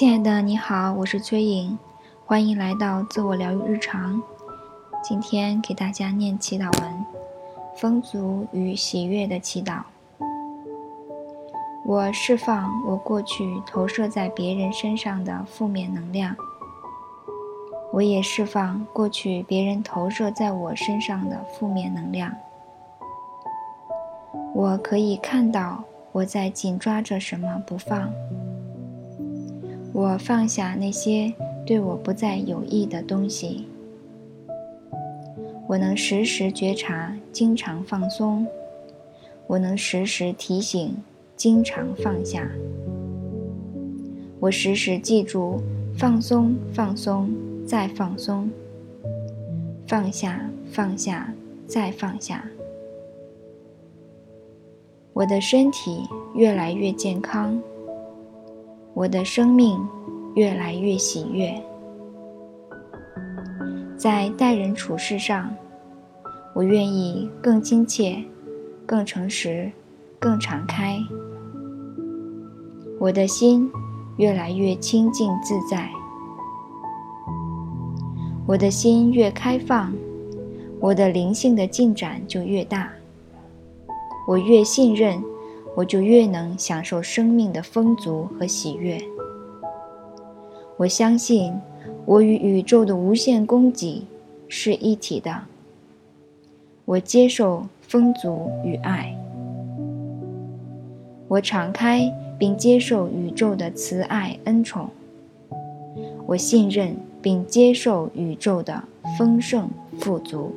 亲爱的，你好，我是崔颖，欢迎来到自我疗愈日常。今天给大家念祈祷文：丰足与喜悦的祈祷。我释放我过去投射在别人身上的负面能量，我也释放过去别人投射在我身上的负面能量。我可以看到我在紧抓着什么不放。我放下那些对我不再有益的东西。我能时时觉察，经常放松。我能时时提醒，经常放下。我时时记住，放松，放松，再放松。放下，放下，再放下。我的身体越来越健康。我的生命越来越喜悦，在待人处事上，我愿意更亲切、更诚实、更敞开。我的心越来越清净自在，我的心越开放，我的灵性的进展就越大。我越信任。我就越能享受生命的丰足和喜悦。我相信，我与宇宙的无限供给是一体的。我接受丰足与爱。我敞开并接受宇宙的慈爱恩宠。我信任并接受宇宙的丰盛富足。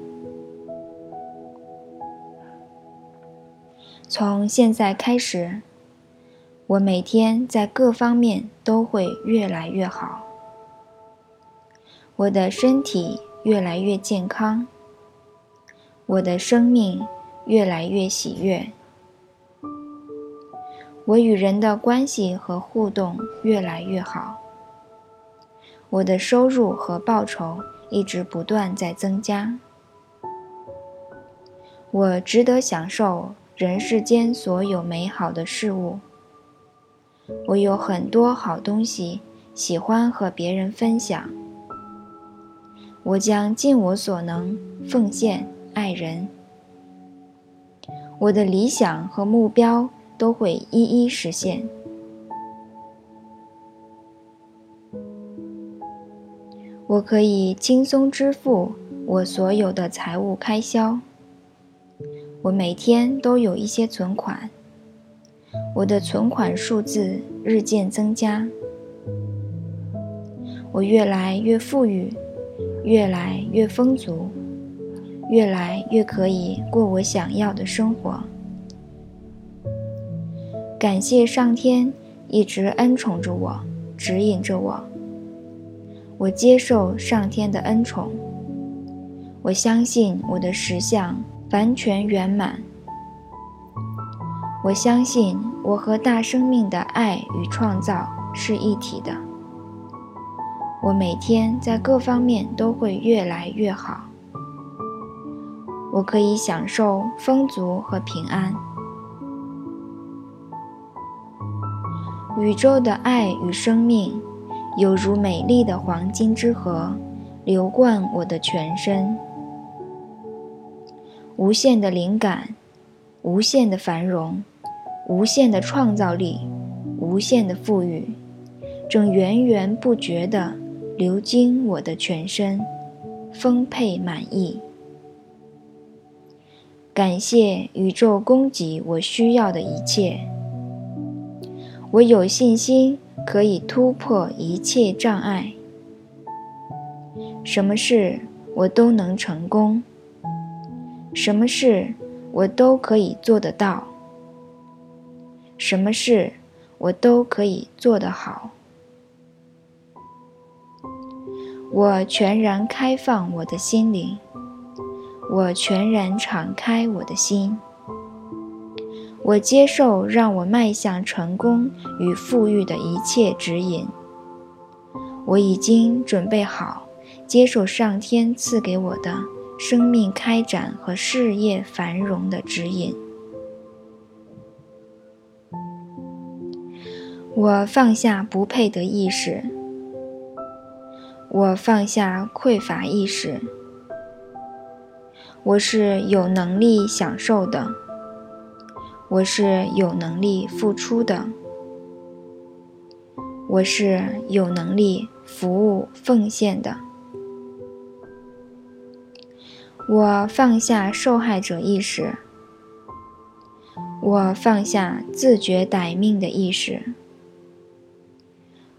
从现在开始，我每天在各方面都会越来越好。我的身体越来越健康，我的生命越来越喜悦，我与人的关系和互动越来越好，我的收入和报酬一直不断在增加，我值得享受。人世间所有美好的事物，我有很多好东西，喜欢和别人分享。我将尽我所能奉献爱人。我的理想和目标都会一一实现。我可以轻松支付我所有的财务开销。我每天都有一些存款，我的存款数字日渐增加，我越来越富裕，越来越丰足，越来越可以过我想要的生活。感谢上天一直恩宠着我，指引着我。我接受上天的恩宠，我相信我的实相。完全圆满。我相信我和大生命的爱与创造是一体的。我每天在各方面都会越来越好。我可以享受丰足和平安。宇宙的爱与生命，犹如美丽的黄金之河，流贯我的全身。无限的灵感，无限的繁荣，无限的创造力，无限的富裕，正源源不绝地流经我的全身，丰沛满意。感谢宇宙供给我需要的一切。我有信心可以突破一切障碍。什么事我都能成功。什么事我都可以做得到，什么事我都可以做得好。我全然开放我的心灵，我全然敞开我的心，我接受让我迈向成功与富裕的一切指引。我已经准备好接受上天赐给我的。生命开展和事业繁荣的指引。我放下不配得意识，我放下匮乏意识。我是有能力享受的，我是有能力付出的，我是有能力服务奉献的。我放下受害者意识，我放下自觉歹命的意识。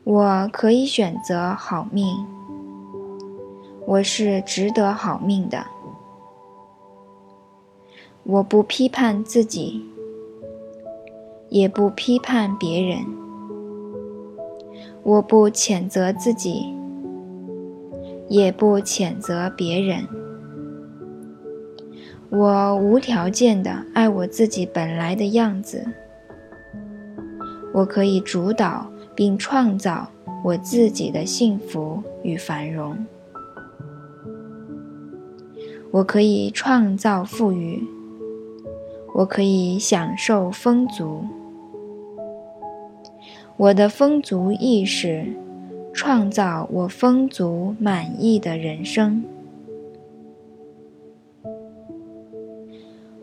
我可以选择好命，我是值得好命的。我不批判自己，也不批判别人。我不谴责自己，也不谴责别人。我无条件的爱我自己本来的样子。我可以主导。并创造我自己的幸福与繁荣。我可以创造富裕，我可以享受丰足。我的丰足意识创造我丰足满意的人生。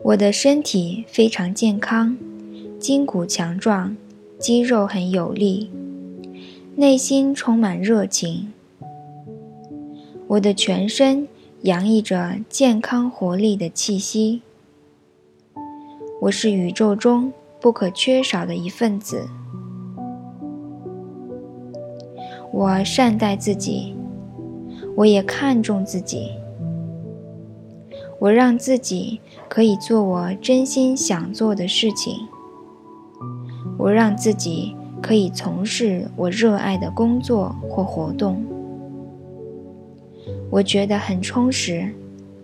我的身体非常健康，筋骨强壮，肌肉很有力。内心充满热情，我的全身洋溢着健康活力的气息。我是宇宙中不可缺少的一份子。我善待自己，我也看重自己。我让自己可以做我真心想做的事情。我让自己。可以从事我热爱的工作或活动，我觉得很充实、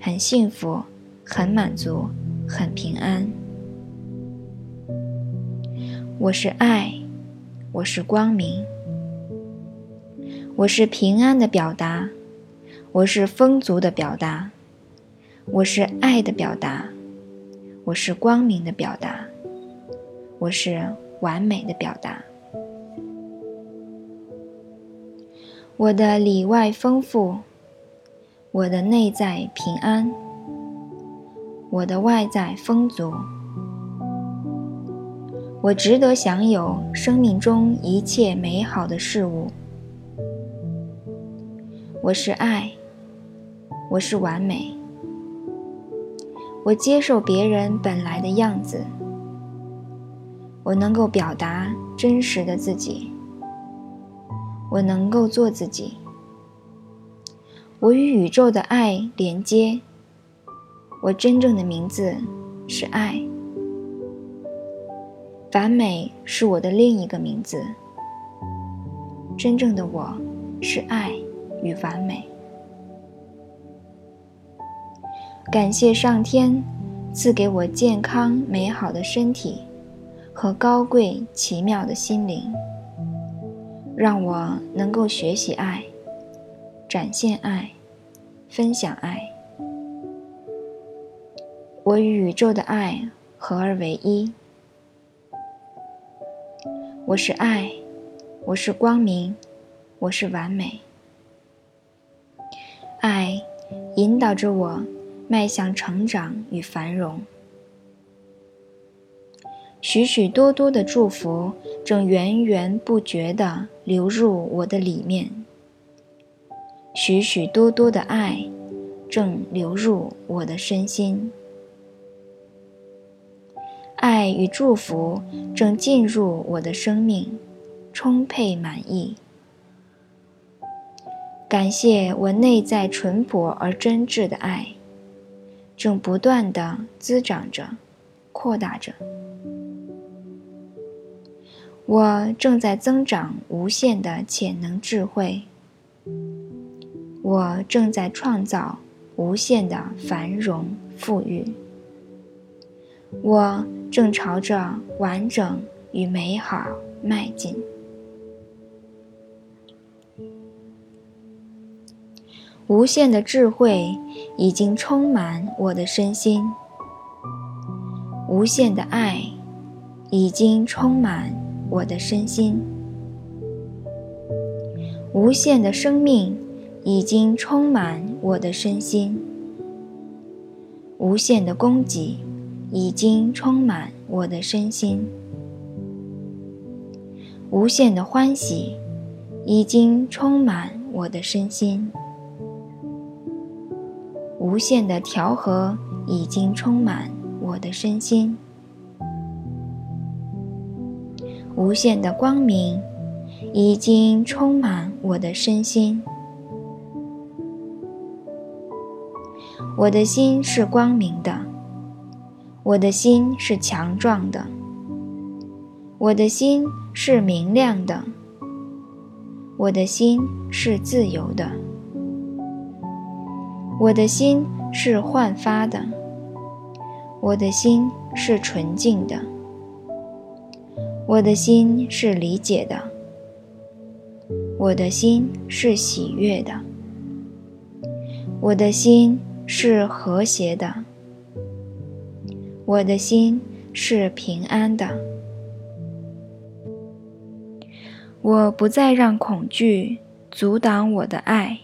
很幸福、很满足、很平安。我是爱，我是光明，我是平安的表达，我是丰足的表达，我是爱的表达，我是光明的表达，我是完美的表达。我的里外丰富，我的内在平安，我的外在丰足，我值得享有生命中一切美好的事物。我是爱，我是完美，我接受别人本来的样子，我能够表达真实的自己。我能够做自己。我与宇宙的爱连接。我真正的名字是爱。完美是我的另一个名字。真正的我是爱与完美。感谢上天赐给我健康美好的身体和高贵奇妙的心灵。让我能够学习爱，展现爱，分享爱。我与宇宙的爱合而为一。我是爱，我是光明，我是完美。爱引导着我迈向成长与繁荣。许许多多的祝福正源源不绝地流入我的里面，许许多多的爱正流入我的身心，爱与祝福正进入我的生命，充沛满意。感谢我内在淳朴而真挚的爱，正不断的滋长着，扩大着。我正在增长无限的潜能智慧，我正在创造无限的繁荣富裕，我正朝着完整与美好迈进。无限的智慧已经充满我的身心，无限的爱已经充满。我的身心。无限的生命已经充满我的身心，无限的供给已经充满我的身心，无限的欢喜已经充满我的身心，无限的调和已经充满我的身心。无限的光明已经充满我的身心，我的心是光明的，我的心是强壮的，我的心是明亮的，我的心是自由的，我的心是焕发的，我的心是纯净的。我的心是理解的，我的心是喜悦的，我的心是和谐的，我的心是平安的。我不再让恐惧阻挡我的爱。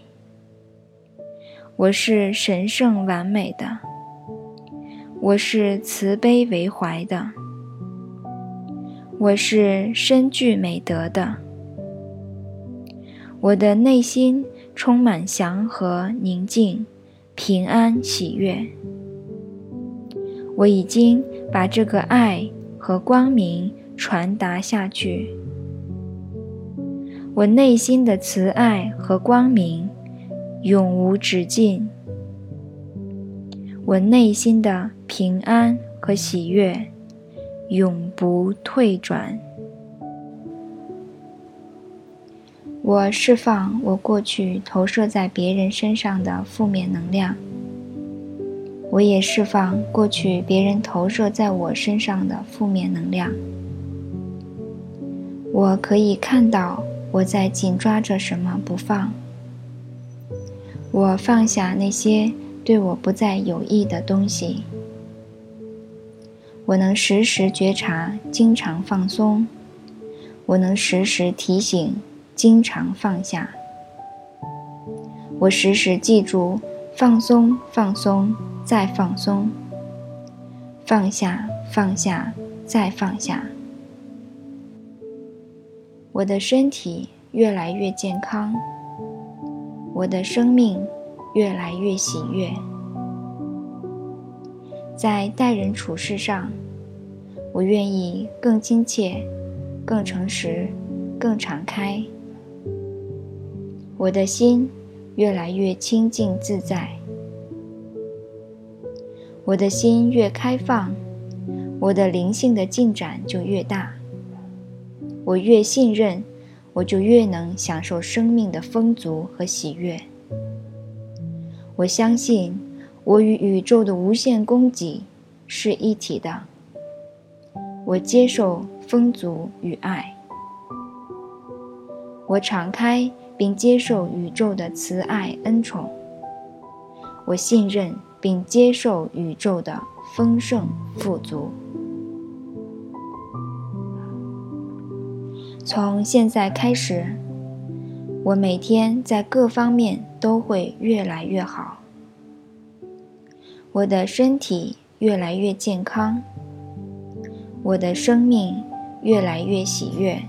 我是神圣完美的，我是慈悲为怀的。我是深具美德的，我的内心充满祥和、宁静、平安、喜悦。我已经把这个爱和光明传达下去。我内心的慈爱和光明永无止境。我内心的平安和喜悦。永不退转。我释放我过去投射在别人身上的负面能量，我也释放过去别人投射在我身上的负面能量。我可以看到我在紧抓着什么不放。我放下那些对我不再有益的东西。我能时时觉察，经常放松；我能时时提醒，经常放下。我时时记住，放松，放松，再放松；放下，放下，再放下。我的身体越来越健康，我的生命越来越喜悦。在待人处事上，我愿意更亲切、更诚实、更敞开。我的心越来越清净自在。我的心越开放，我的灵性的进展就越大。我越信任，我就越能享受生命的丰足和喜悦。我相信。我与宇宙的无限供给是一体的。我接受丰足与爱。我敞开并接受宇宙的慈爱恩宠。我信任并接受宇宙的丰盛富足。从现在开始，我每天在各方面都会越来越好。我的身体越来越健康，我的生命越来越喜悦，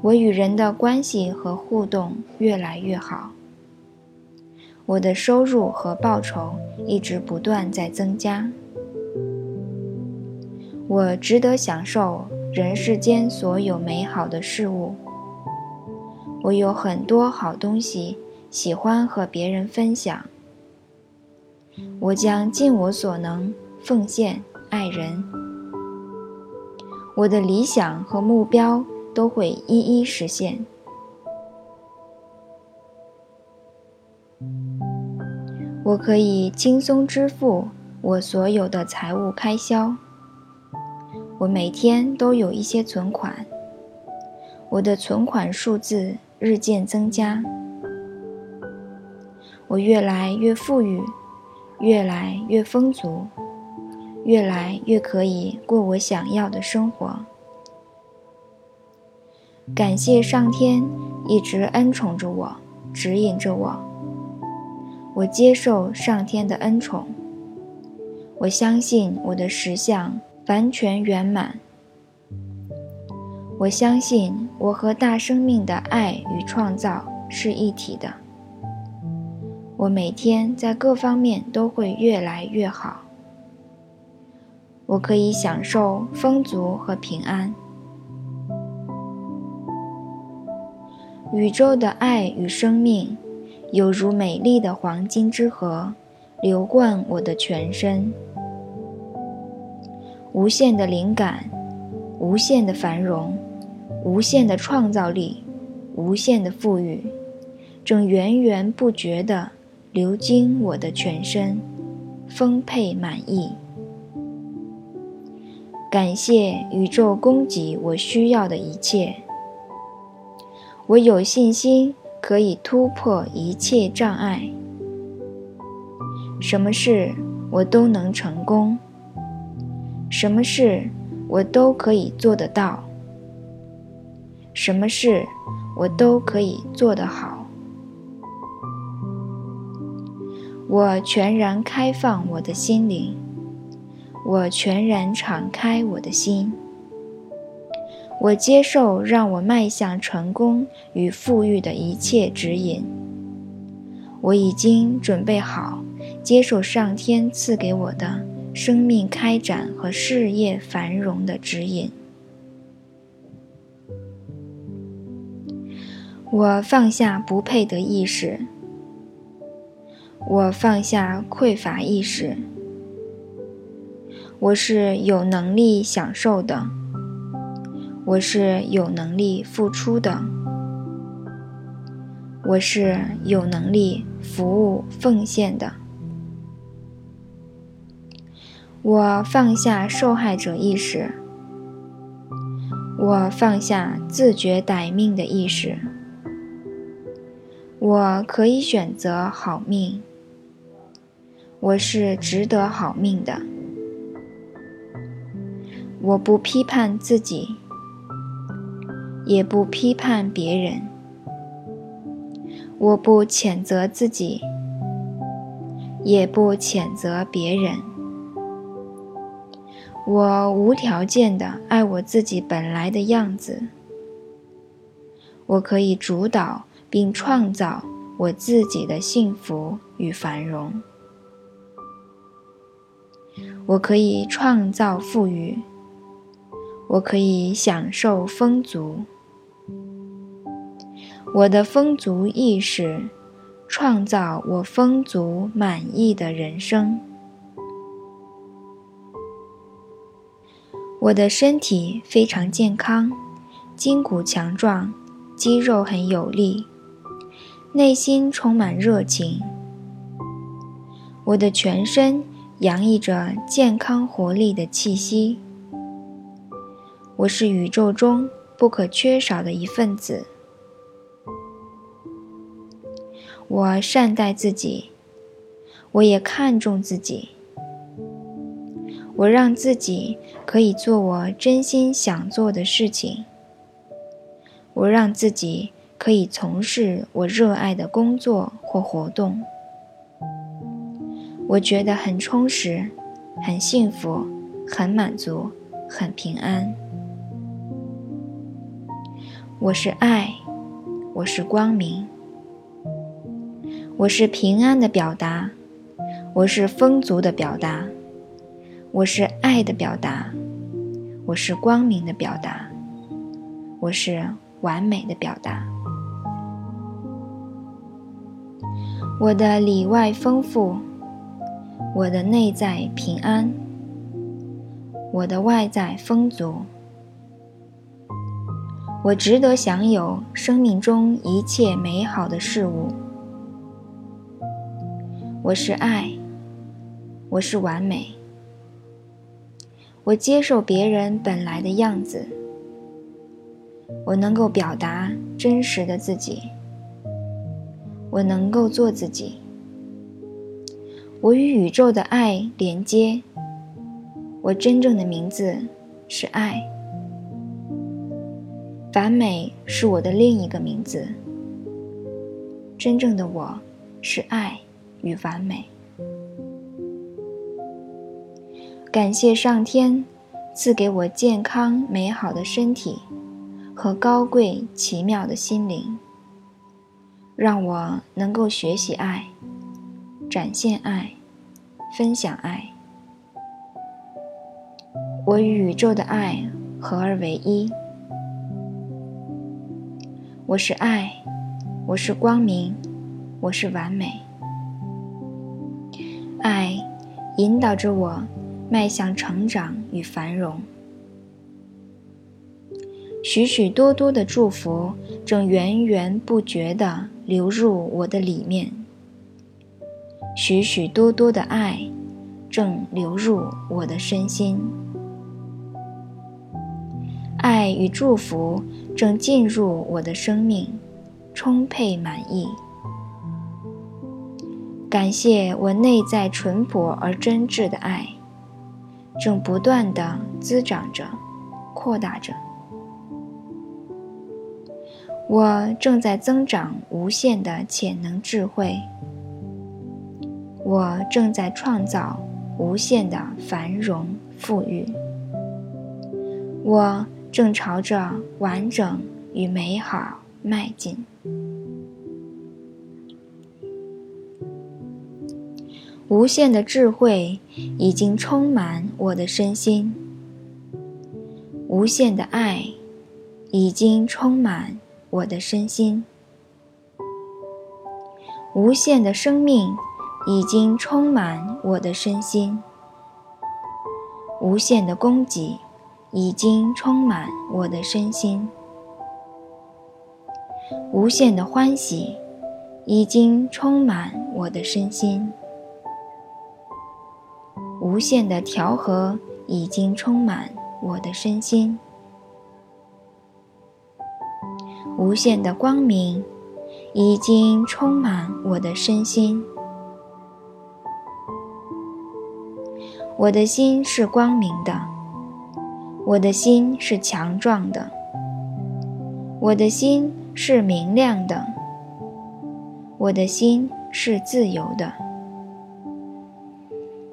我与人的关系和互动越来越好，我的收入和报酬一直不断在增加，我值得享受人世间所有美好的事物，我有很多好东西，喜欢和别人分享。我将尽我所能奉献爱人，我的理想和目标都会一一实现。我可以轻松支付我所有的财务开销。我每天都有一些存款，我的存款数字日渐增加。我越来越富裕。越来越丰足，越来越可以过我想要的生活。感谢上天一直恩宠着我，指引着我。我接受上天的恩宠。我相信我的实相完全圆满。我相信我和大生命的爱与创造是一体的。我每天在各方面都会越来越好。我可以享受丰足和平安。宇宙的爱与生命，有如美丽的黄金之河，流贯我的全身。无限的灵感，无限的繁荣，无限的创造力，无限的富裕，正源源不绝地流经我的全身，丰沛满意。感谢宇宙供给我需要的一切。我有信心可以突破一切障碍，什么事我都能成功。什么事我都可以做得到，什么事我都可以做得好。我全然开放我的心灵，我全然敞开我的心，我接受让我迈向成功与富裕的一切指引。我已经准备好接受上天赐给我的。生命开展和事业繁荣的指引。我放下不配得意识，我放下匮乏意识。我是有能力享受的，我是有能力付出的，我是有能力服务奉献的。我放下受害者意识，我放下自觉歹命的意识。我可以选择好命，我是值得好命的。我不批判自己，也不批判别人。我不谴责自己，也不谴责别人。我无条件的爱我自己本来的样子。我可以主导并创造我自己的幸福与繁荣。我可以创造富裕。我可以享受丰足。我的丰足意识，创造我丰足满意的人生。我的身体非常健康，筋骨强壮，肌肉很有力，内心充满热情。我的全身洋溢着健康活力的气息。我是宇宙中不可缺少的一份子。我善待自己，我也看重自己。我让自己可以做我真心想做的事情。我让自己可以从事我热爱的工作或活动。我觉得很充实，很幸福，很满足，很平安。我是爱，我是光明，我是平安的表达，我是丰足的表达。我是爱的表达，我是光明的表达，我是完美的表达。我的里外丰富，我的内在平安，我的外在丰足。我值得享有生命中一切美好的事物。我是爱，我是完美。我接受别人本来的样子，我能够表达真实的自己，我能够做自己，我与宇宙的爱连接，我真正的名字是爱，完美是我的另一个名字。真正的我是爱与完美。感谢上天赐给我健康美好的身体和高贵奇妙的心灵，让我能够学习爱、展现爱、分享爱。我与宇宙的爱合而为一。我是爱，我是光明，我是完美。爱引导着我。迈向成长与繁荣，许许多多的祝福正源源不绝地流入我的里面，许许多多的爱正流入我的身心，爱与祝福正进入我的生命，充沛满意。感谢我内在淳朴而真挚的爱。正不断的滋长着，扩大着。我正在增长无限的潜能智慧。我正在创造无限的繁荣富裕。我正朝着完整与美好迈进。无限的智慧已经充满我的身心，无限的爱已经充满我的身心，无限的生命已经充满我的身心，无限的供给已经充满我的身心，无限的欢喜已经充满我的身心。无限的调和已经充满我的身心，无限的光明已经充满我的身心。我的心是光明的，我的心是强壮的，我的心是明亮的，我的心是自由的。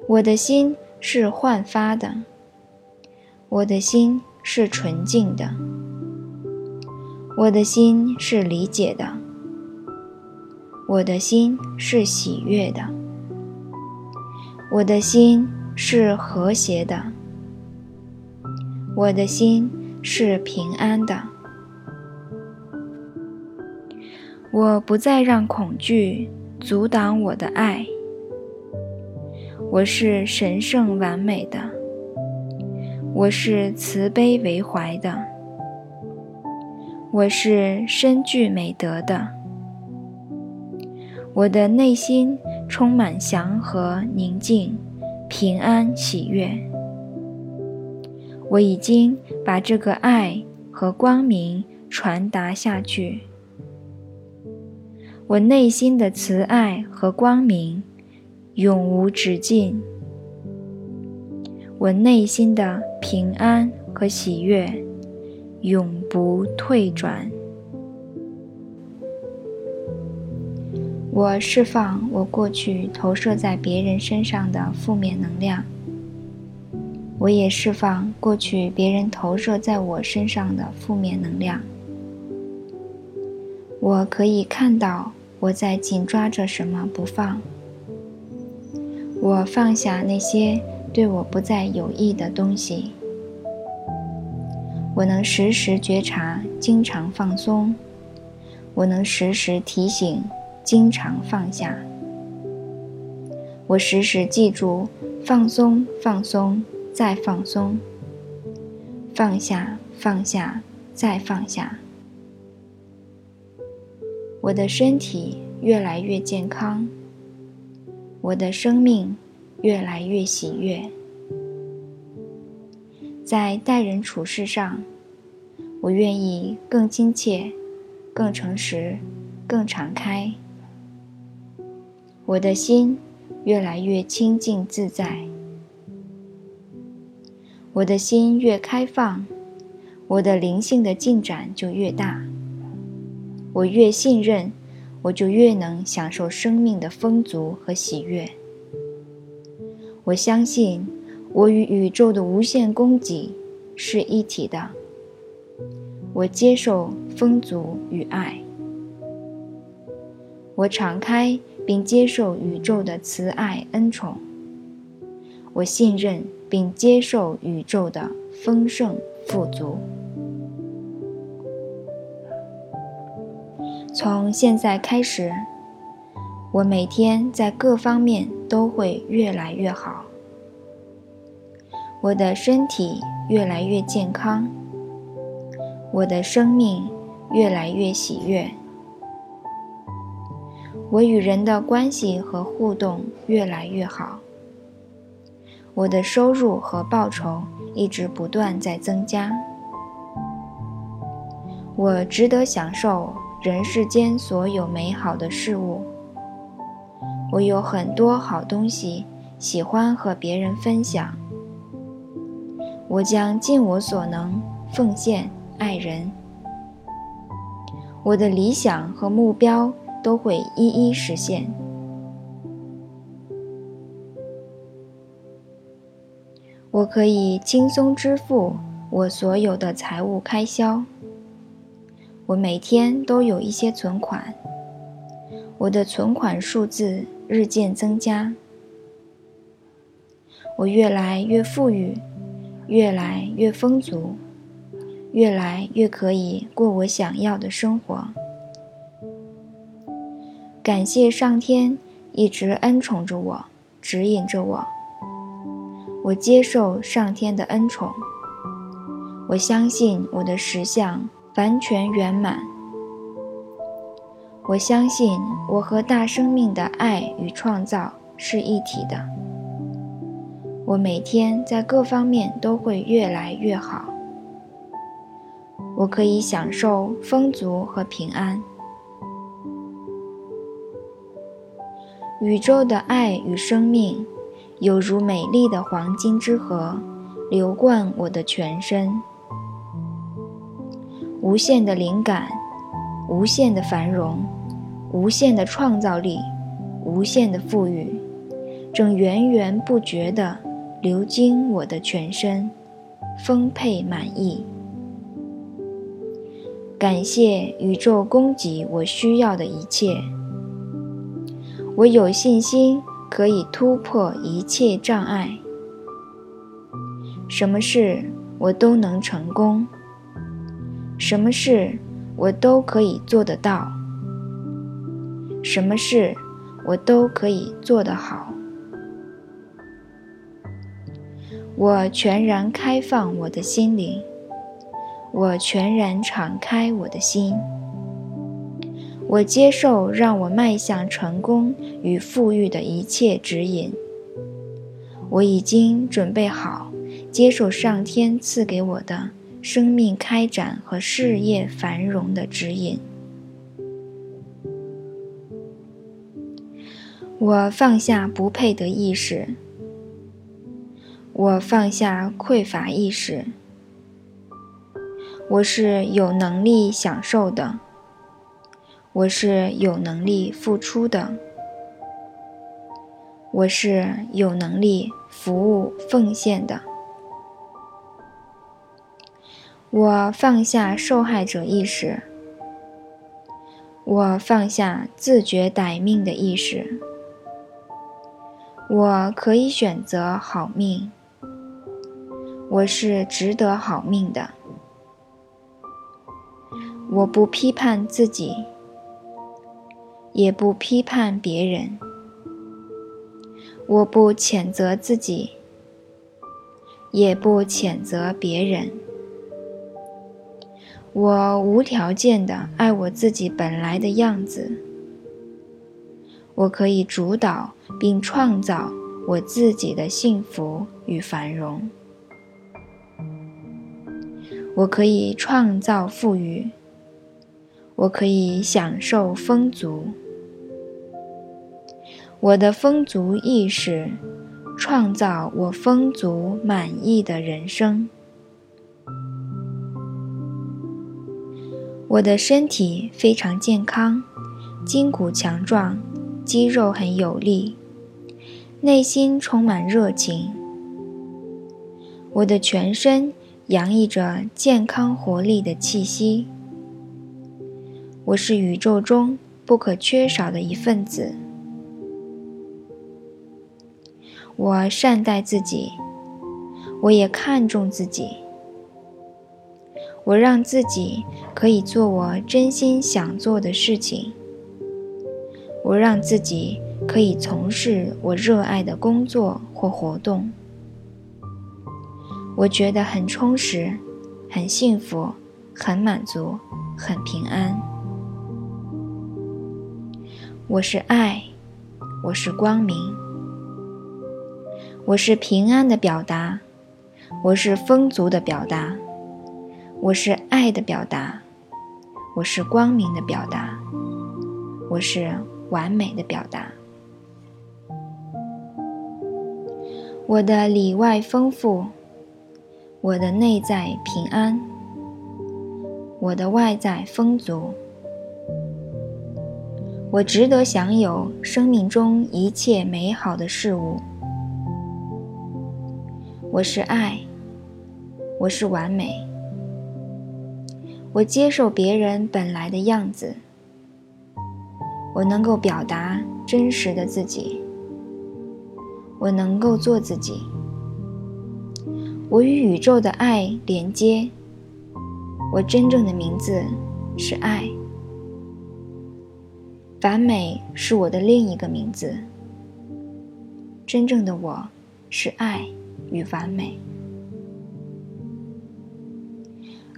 我的心是焕发的，我的心是纯净的，我的心是理解的，我的心是喜悦的，我的心是和谐的，我的心是平安的。我不再让恐惧阻挡我的爱。我是神圣完美的，我是慈悲为怀的，我是深具美德的，我的内心充满祥和、宁静、平安、喜悦。我已经把这个爱和光明传达下去，我内心的慈爱和光明。永无止境，我内心的平安和喜悦永不退转。我释放我过去投射在别人身上的负面能量，我也释放过去别人投射在我身上的负面能量。我可以看到我在紧抓着什么不放。我放下那些对我不再有益的东西。我能时时觉察，经常放松。我能时时提醒，经常放下。我时时记住，放松，放松，再放松。放下，放下，再放下。我的身体越来越健康。我的生命越来越喜悦，在待人处事上，我愿意更亲切、更诚实、更敞开。我的心越来越清净自在，我的心越开放，我的灵性的进展就越大。我越信任，我就越能享受生命的丰足和喜悦。我相信，我与宇宙的无限供给是一体的。我接受丰足与爱。我敞开并接受宇宙的慈爱恩宠。我信任并接受宇宙的丰盛富足。从现在开始，我每天在各方面都会越来越好。我的身体越来越健康，我的生命越来越喜悦，我与人的关系和互动越来越好。我的收入和报酬一直不断在增加，我值得享受。人世间所有美好的事物，我有很多好东西，喜欢和别人分享。我将尽我所能奉献爱人。我的理想和目标都会一一实现。我可以轻松支付我所有的财务开销。我每天都有一些存款，我的存款数字日渐增加，我越来越富裕，越来越丰足，越来越可以过我想要的生活。感谢上天一直恩宠着我，指引着我。我接受上天的恩宠，我相信我的实相。完全圆满。我相信我和大生命的爱与创造是一体的。我每天在各方面都会越来越好。我可以享受丰足和平安。宇宙的爱与生命，有如美丽的黄金之河，流贯我的全身。无限的灵感，无限的繁荣，无限的创造力，无限的富裕，正源源不绝地流经我的全身，丰沛满意。感谢宇宙供给我需要的一切，我有信心可以突破一切障碍，什么事我都能成功。什么事我都可以做得到，什么事我都可以做得好。我全然开放我的心灵，我全然敞开我的心，我接受让我迈向成功与富裕的一切指引。我已经准备好接受上天赐给我的。生命开展和事业繁荣的指引。我放下不配得意识，我放下匮乏意识。我是有能力享受的，我是有能力付出的，我是有能力服务奉献的。我放下受害者意识，我放下自觉歹命的意识。我可以选择好命，我是值得好命的。我不批判自己，也不批判别人。我不谴责自己，也不谴责别人。我无条件的爱我自己本来的样子。我可以主导并创造我自己的幸福与繁荣。我可以创造富裕。我可以享受丰足。我的丰足意识创造我丰足满意的人生。我的身体非常健康，筋骨强壮，肌肉很有力，内心充满热情。我的全身洋溢着健康活力的气息。我是宇宙中不可缺少的一份子。我善待自己，我也看重自己。我让自己可以做我真心想做的事情。我让自己可以从事我热爱的工作或活动。我觉得很充实，很幸福，很满足，很平安。我是爱，我是光明，我是平安的表达，我是丰足的表达，我是爱的表达，我是光明的表达，我是完美的表达。我的里外丰富，我的内在平安，我的外在丰足。我值得享有生命中一切美好的事物。我是爱，我是完美。我接受别人本来的样子。我能够表达真实的自己。我能够做自己。我与宇宙的爱连接。我真正的名字是爱。完美是我的另一个名字。真正的我是爱与完美。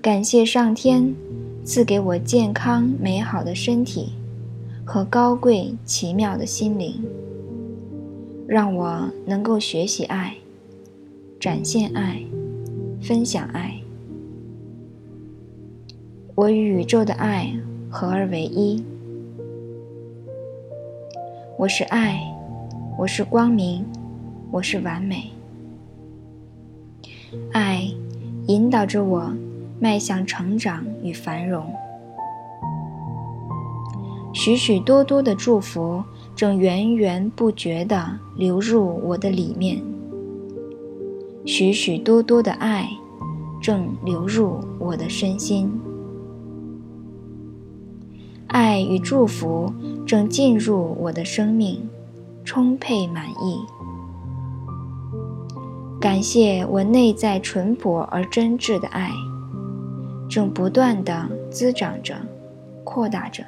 感谢上天赐给我健康美好的身体和高贵奇妙的心灵，让我能够学习爱、展现爱、分享爱。我与宇宙的爱合而为一。我是爱，我是光明，我是完美。爱引导着我迈向成长与繁荣。许许多多的祝福正源源不绝地流入我的里面。许许多多的爱正流入我的身心。爱与祝福正进入我的生命，充沛满意。感谢我内在淳朴而真挚的爱，正不断的滋长着、扩大着。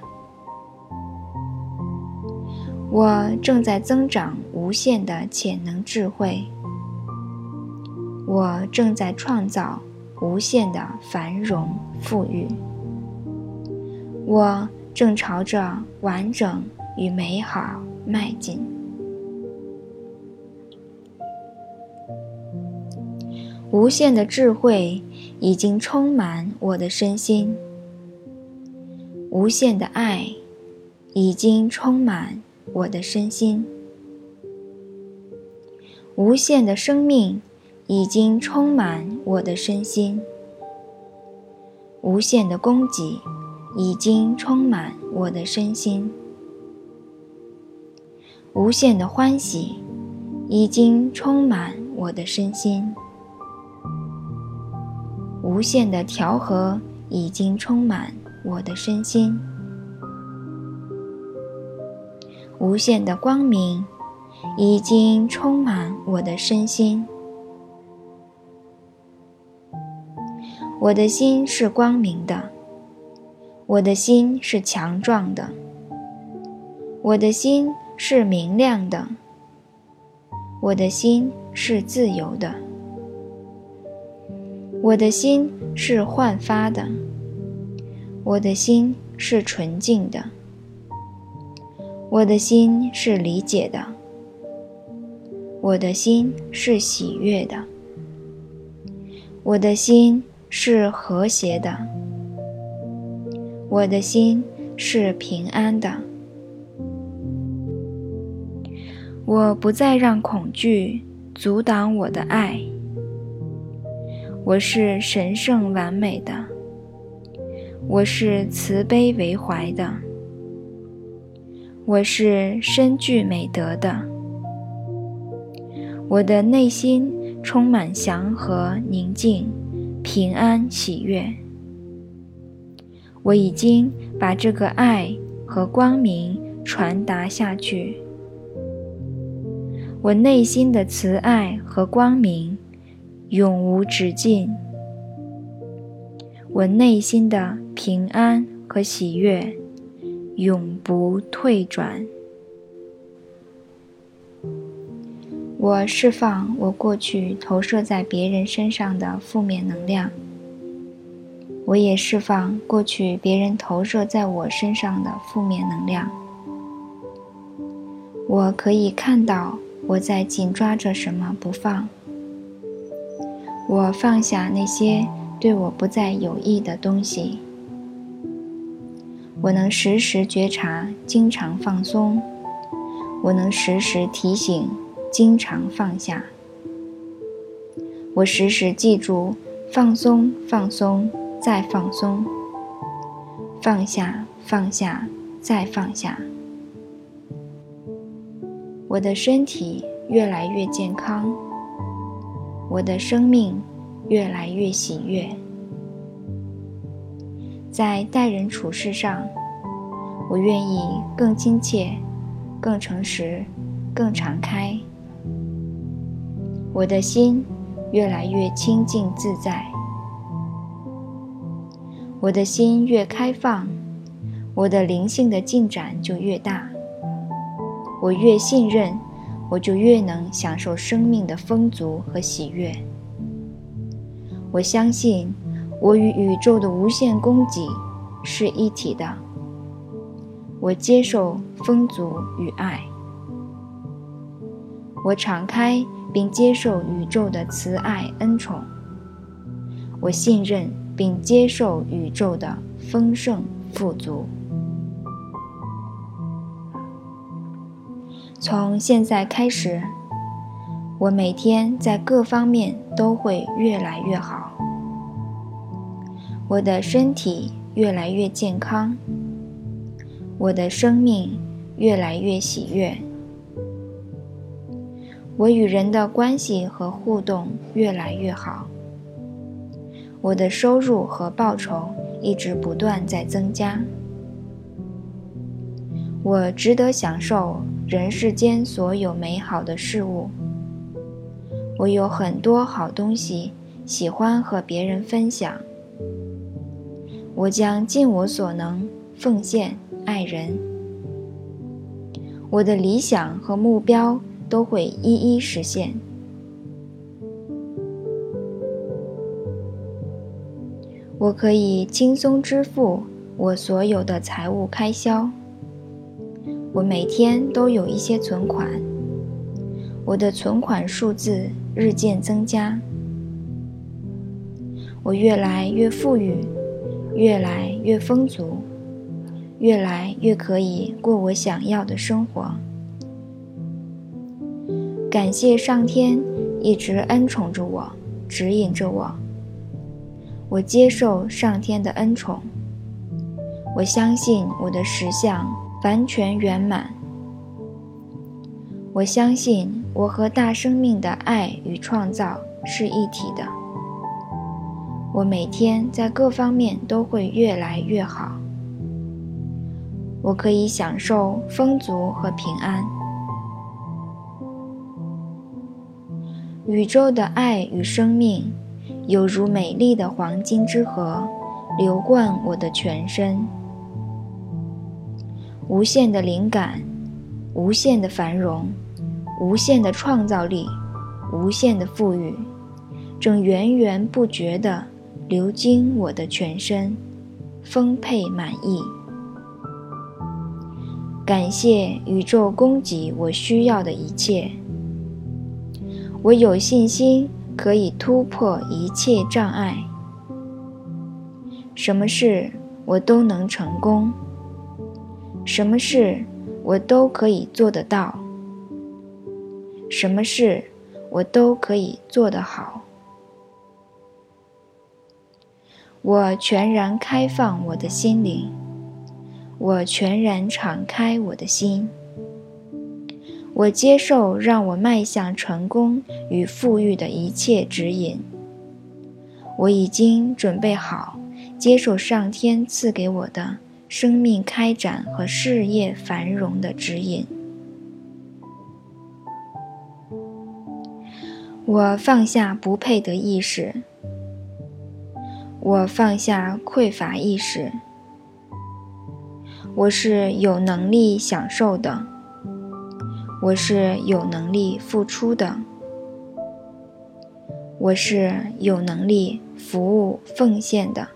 我正在增长无限的潜能智慧。我正在创造无限的繁荣富裕。我。正朝着完整与美好迈进。无限的智慧已经充满我的身心，无限的爱已经充满我的身心，无限的生命已经充满我的身心，无限的供给。已经充满我的身心，无限的欢喜已经充满我的身心，无限的调和已经充满我的身心，无限的光明已经充满我的身心。我的心是光明的。我的心是强壮的，我的心是明亮的，我的心是自由的，我的心是焕发的，我的心是纯净的，我的心是理解的，我的心是喜悦的，我的心是和谐的。我的心是平安的，我不再让恐惧阻挡我的爱。我是神圣完美的，我是慈悲为怀的，我是深具美德的，我的内心充满祥和、宁静、平安、喜悦。我已经把这个爱和光明传达下去，我内心的慈爱和光明永无止境。我内心的平安和喜悦永不退转。我释放我过去投射在别人身上的负面能量，我也释放过去别人投射在我身上的负面能量。我可以看到我在紧抓着什么不放。我放下那些。对我不再有益的东西，我能时时觉察，经常放松；我能时时提醒，经常放下；我时时记住，放松，放松，再放松；放下，放下，再放下。我的身体越来越健康，我的生命。越来越喜悦，在待人处事上，我愿意更亲切、更诚实、更敞开。我的心越来越清净自在，我的心越开放，我的灵性的进展就越大。我越信任，我就越能享受生命的丰足和喜悦。我相信，我与宇宙的无限供给是一体的。我接受丰足与爱。我敞开并接受宇宙的慈爱恩宠。我信任并接受宇宙的丰盛富足。从现在开始。我每天在各方面都会越来越好，我的身体越来越健康，我的生命越来越喜悦，我与人的关系和互动越来越好，我的收入和报酬一直不断在增加，我值得享受人世间所有美好的事物。我有很多好东西，喜欢和别人分享。我将尽我所能奉献爱人。我的理想和目标都会一一实现。我可以轻松支付我所有的财务开销。我每天都有一些存款。我的存款数字。日渐增加，我越来越富裕，越来越丰足，越来越可以过我想要的生活。感谢上天一直恩宠着我，指引着我。我接受上天的恩宠，我相信我的实相完全圆满。我相信我和大生命的爱与创造是一体的。我每天在各方面都会越来越好。我可以享受丰足和平安。宇宙的爱与生命，犹如美丽的黄金之河，流贯我的全身。无限的灵感，无限的繁荣。无限的创造力，无限的富裕，正源源不绝地流经我的全身，丰沛满意。感谢宇宙供给我需要的一切。我有信心可以突破一切障碍。什么事我都能成功。什么事我都可以做得到。什么事我都可以做得好。我全然开放我的心灵，我全然敞开我的心。我接受让我迈向成功与富裕的一切指引。我已经准备好接受上天赐给我的生命开展和事业繁荣的指引。我放下不配得意识，我放下匮乏意识。我是有能力享受的。我是有能力付出的，我是有能力服务奉献的。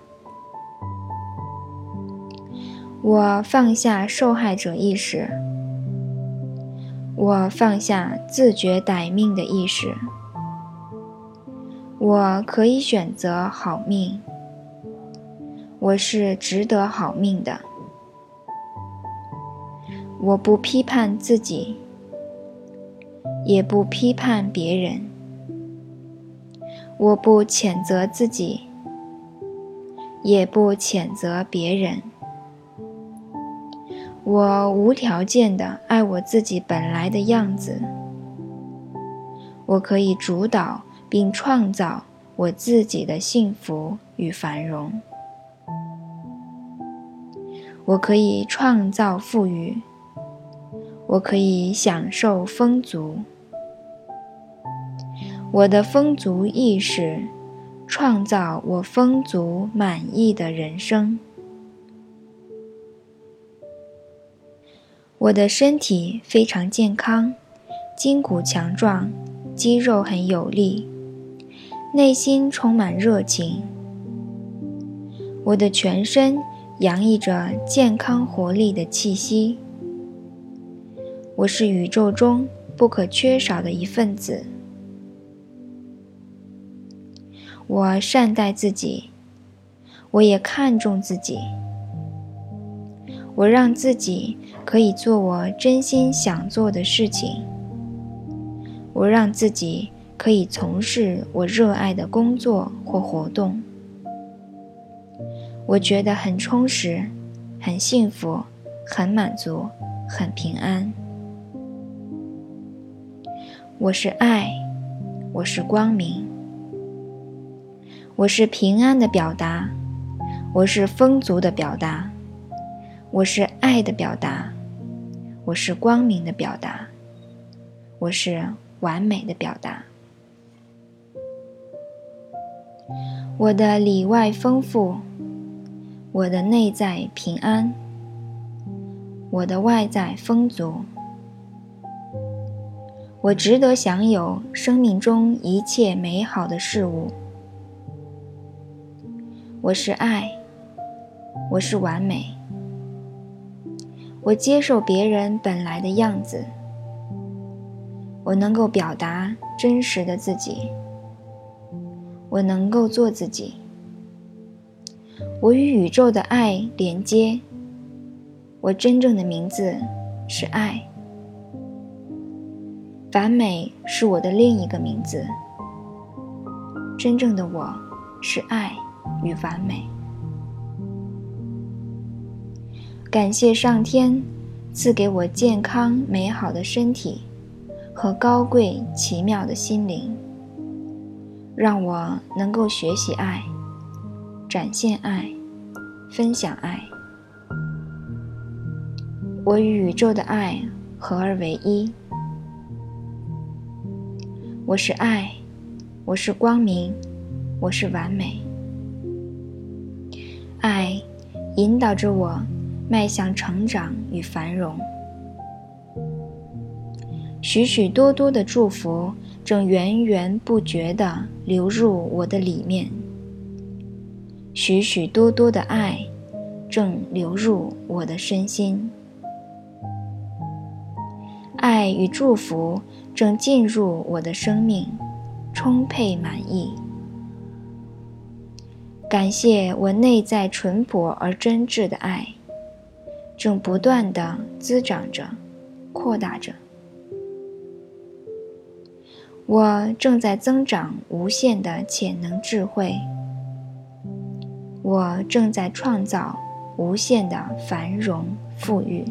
我放下受害者意识，我放下自觉歹命的意识。我可以选择好命，我是值得好命的。我不批判自己。也不批判别人，我不谴责自己，也不谴责别人。我无条件的爱我自己本来的样子。我可以主导并创造我自己的幸福与繁荣。我可以创造富裕。我可以享受丰足。我的丰足意识，创造我丰足满意的人生。我的身体非常健康，筋骨强壮，肌肉很有力，内心充满热情。我的全身洋溢着健康活力的气息。我是宇宙中不可缺少的一份子。我善待自己，我也看重自己。我让自己可以做我真心想做的事情。我让自己可以从事我热爱的工作或活动。我觉得很充实，很幸福，很满足，很平安。我是爱，我是光明，我是平安的表达，我是丰足的表达，我是爱的表达，我是光明的表达，我是完美的表达。我的里外丰富，我的内在平安，我的外在丰足。我值得享有生命中一切美好的事物。我是爱，我是完美。我接受别人本来的样子。我能够表达真实的自己。我能够做自己。我与宇宙的爱连接。我真正的名字是爱。完美是我的另一个名字。真正的我是爱与完美。感谢上天赐给我健康美好的身体和高贵奇妙的心灵，让我能够学习爱、展现爱、分享爱。我与宇宙的爱合而为一。我是爱，我是光明，我是完美。爱引导着我迈向成长与繁荣。许许多多的祝福正源源不绝地流入我的里面。许许多多的爱正流入我的身心。爱与祝福。正进入我的生命，充沛满意。感谢我内在淳朴而真挚的爱，正不断的滋长着，扩大着。我正在增长无限的潜能智慧。我正在创造无限的繁荣富裕。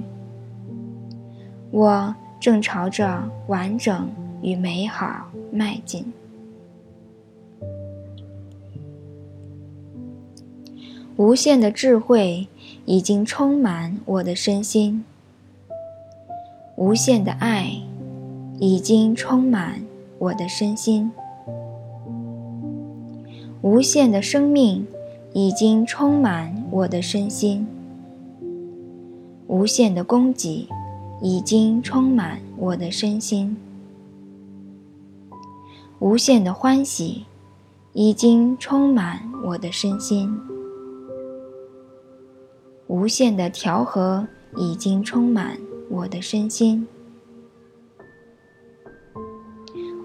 我正朝着完整与美好迈进。无限的智慧已经充满我的身心，无限的爱已经充满我的身心，无限的生命已经充满我的身心，无限的供给已经充满我的身心，无限的欢喜已经充满我的身心。无限的调和已经充满我的身心，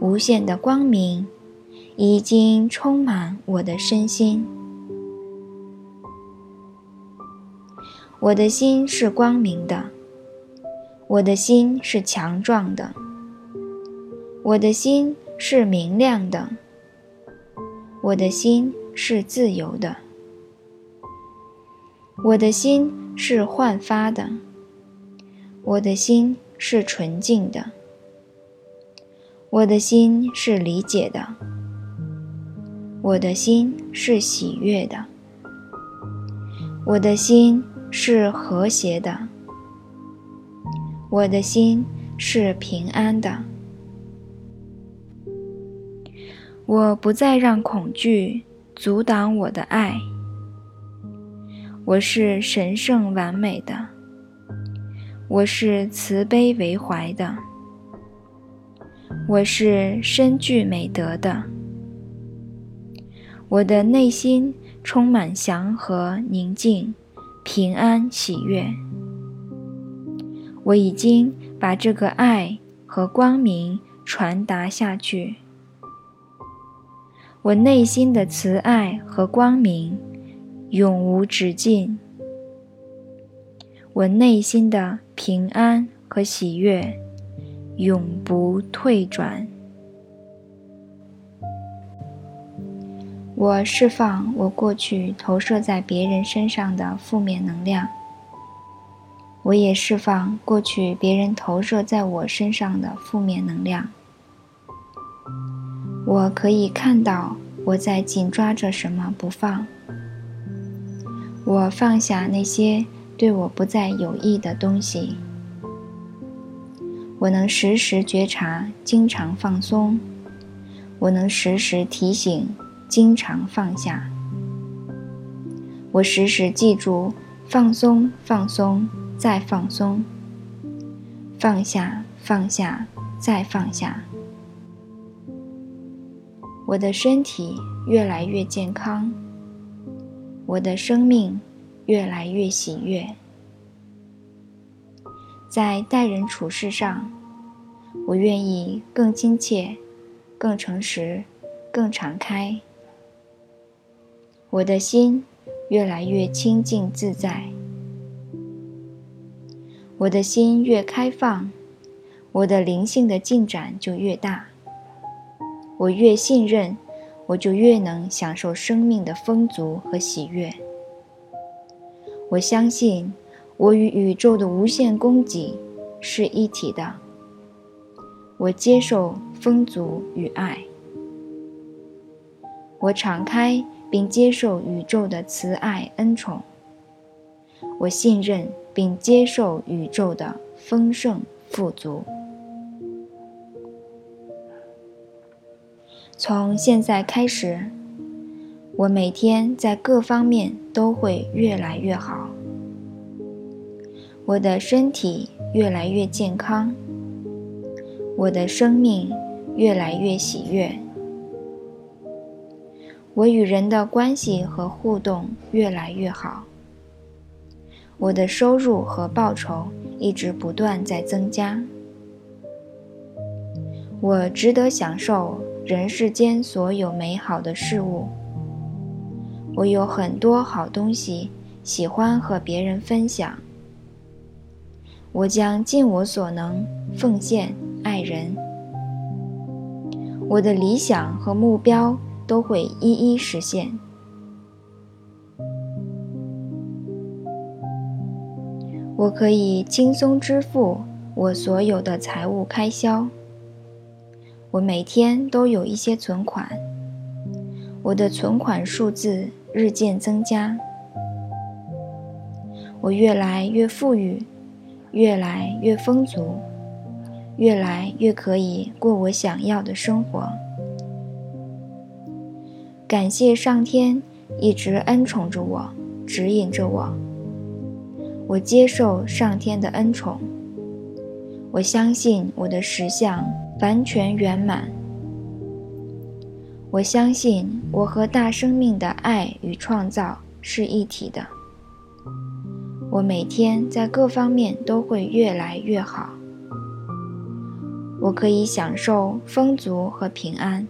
无限的光明已经充满我的身心。我的心是光明的，我的心是强壮的，我的心是明亮的，我的心是自由的。我的心是焕发的，我的心是纯净的，我的心是理解的，我的心是喜悦的，我的心是和谐的，我的心是平安的。我不再让恐惧阻挡我的爱。我是神圣完美的，我是慈悲为怀的，我是深具美德的，我的内心充满祥和、宁静、平安、喜悦。我已经把这个爱和光明传达下去，我内心的慈爱和光明。永无止境，我内心的平安和喜悦永不退转。我释放我过去投射在别人身上的负面能量，我也释放过去别人投射在我身上的负面能量。我可以看到我在紧抓着什么不放。我放下那些对我不再有益的东西。我能时时觉察，经常放松。我能时时提醒，经常放下。我时时记住，放松，放松，再放松。放下，放下，再放下。我的身体越来越健康。我的生命越来越喜悦，在待人处事上，我愿意更亲切、更诚实、更敞开。我的心越来越清净自在，我的心越开放，我的灵性的进展就越大。我越信任。我就越能享受生命的丰足和喜悦。我相信，我与宇宙的无限供给是一体的。我接受丰足与爱。我敞开并接受宇宙的慈爱恩宠。我信任并接受宇宙的丰盛富足。从现在开始，我每天在各方面都会越来越好。我的身体越来越健康，我的生命越来越喜悦，我与人的关系和互动越来越好，我的收入和报酬一直不断在增加，我值得享受。人世间所有美好的事物。我有很多好东西喜欢和别人分享。我将尽我所能奉献爱人。我的理想和目标都会一一实现。我可以轻松支付我所有的财务开销。我每天都有一些存款，我的存款数字日渐增加。我越来越富裕，越来越丰足，越来越可以过我想要的生活。感谢上天一直恩宠着我，指引着我。我接受上天的恩宠。我相信我的实相完全圆满。我相信我和大生命的爱与创造是一体的。我每天在各方面都会越来越好。我可以享受丰足和平安。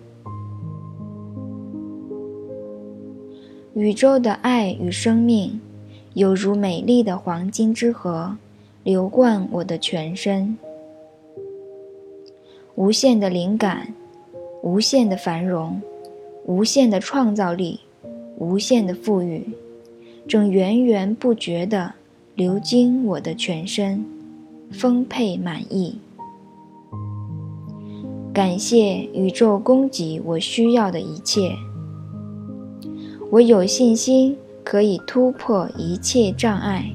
宇宙的爱与生命，犹如美丽的黄金之河，流贯我的全身。无限的灵感，无限的繁荣，无限的创造力，无限的富裕，正源源不绝地流经我的全身，丰沛满意。感谢宇宙供给我需要的一切。我有信心可以突破一切障碍，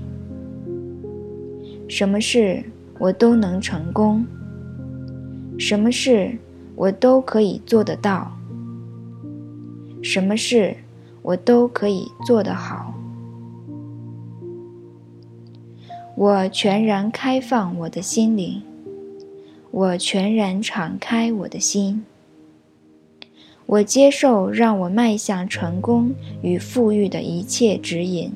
什么事我都能成功，什么事我都可以做得到，什么事我都可以做得好。我全然开放我的心灵，我全然敞开我的心。我接受让我迈向成功与富裕的一切指引。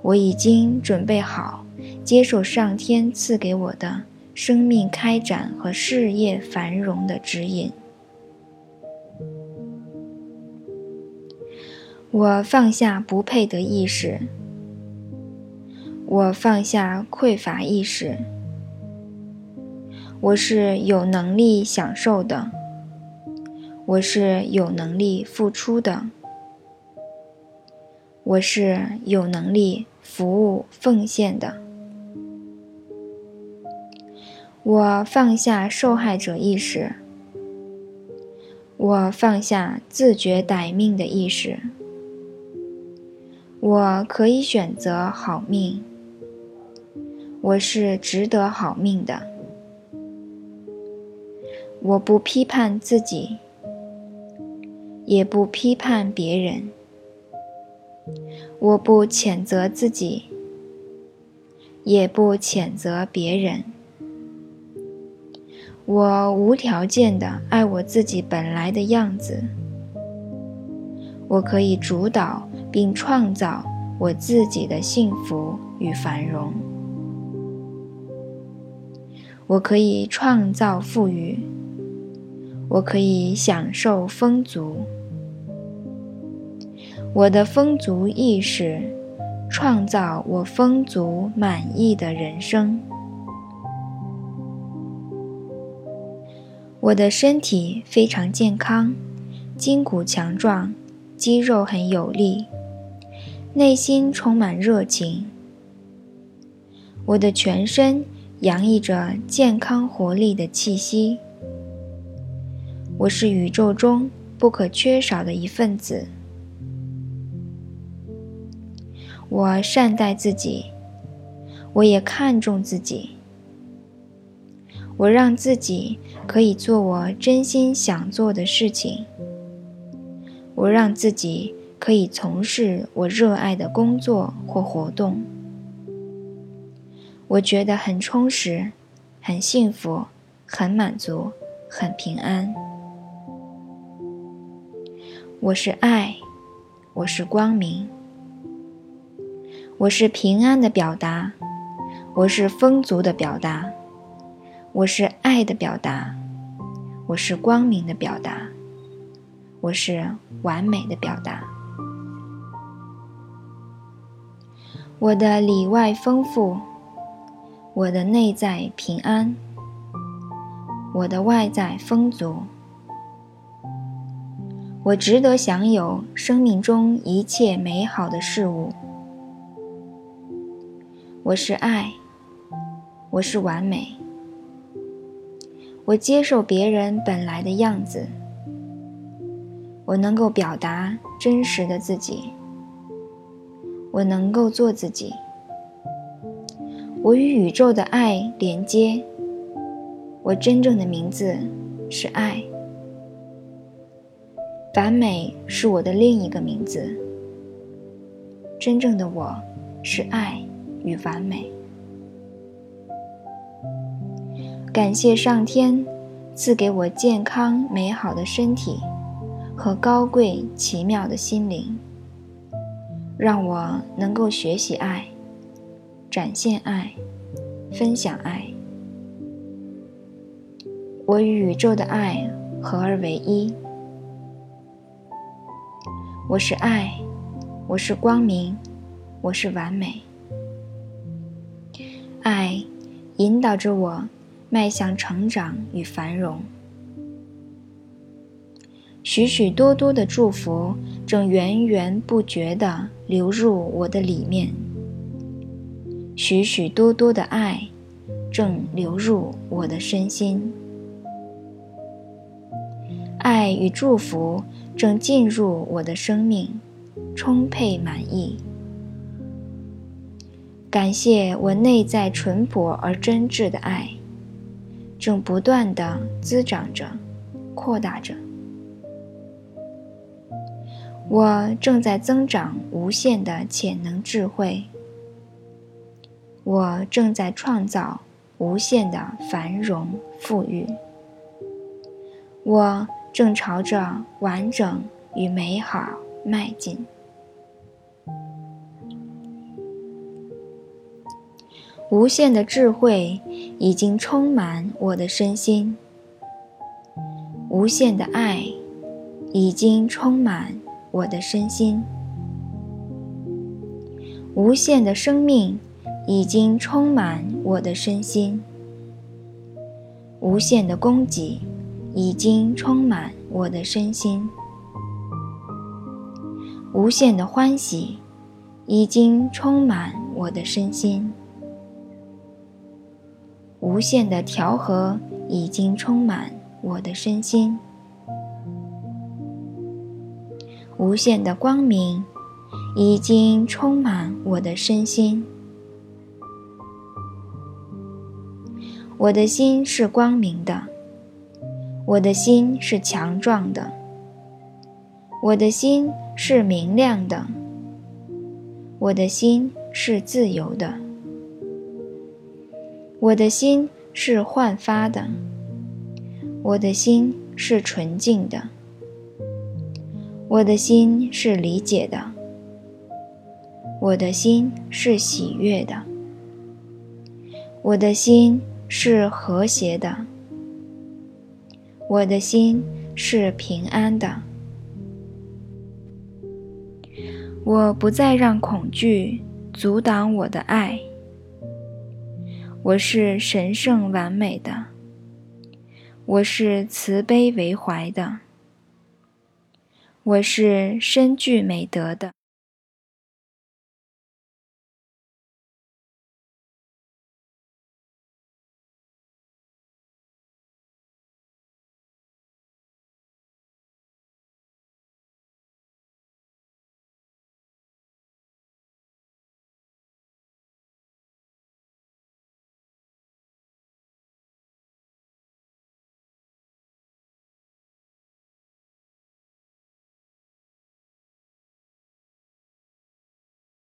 我已经准备好接受上天赐给我的生命开展和事业繁荣的指引。我放下不配得意识。我放下匮乏意识。我是有能力享受的。我是有能力付出的，我是有能力服务奉献的。我放下受害者意识，我放下自觉歹命的意识。我可以选择好命，我是值得好命的。我不批判自己。也不批判别人，我不谴责自己，也不谴责别人。我无条件的爱我自己本来的样子。我可以主导并创造我自己的幸福与繁荣。我可以创造富裕。我可以享受丰足。我的丰足意识，创造我丰足满意的人生。我的身体非常健康，筋骨强壮，肌肉很有力，内心充满热情。我的全身洋溢着健康活力的气息。我是宇宙中不可缺少的一份子。我善待自己，我也看重自己。我让自己可以做我真心想做的事情。我让自己可以从事我热爱的工作或活动。我觉得很充实，很幸福，很满足，很平安。我是爱，我是光明。我是平安的表达，我是丰足的表达，我是爱的表达，我是光明的表达，我是完美的表达。我的里外丰富，我的内在平安，我的外在丰足。我值得享有生命中一切美好的事物。我是爱，我是完美。我接受别人本来的样子，我能够表达真实的自己，我能够做自己。我与宇宙的爱连接，我真正的名字是爱。完美是我的另一个名字，真正的我是爱与完美。感谢上天赐给我健康美好的身体和高贵奇妙的心灵，让我能够学习爱。展现爱，分享爱。我与宇宙的爱合而为一。我是爱，我是光明，我是完美。爱引导着我迈向成长与繁荣。许许多多的祝福正源源不绝地流入我的里面。许许多多的爱正流入我的身心，爱与祝福正进入我的生命，充沛满意。感谢我内在淳朴而真挚的爱，正不断的滋长着，扩大着。我正在增长无限的潜能智慧。我正在创造无限的繁荣富裕，我正朝着完整与美好迈进。无限的智慧已经充满我的身心，无限的爱已经充满我的身心，无限的生命。已经充满我的身心，无限的供给已经充满我的身心，无限的欢喜已经充满我的身心，无限的调和已经充满我的身心，无限的光明已经充满我的身心。我的心是光明的，我的心是强壮的，我的心是明亮的，我的心是自由的，我的心是焕发的，我的心是纯净的，我的心是理解的，我的心是喜悦的，我的心。是和谐的，我的心是平安的。我不再让恐惧阻挡我的爱。我是神圣完美的，我是慈悲为怀的，我是深具美德的。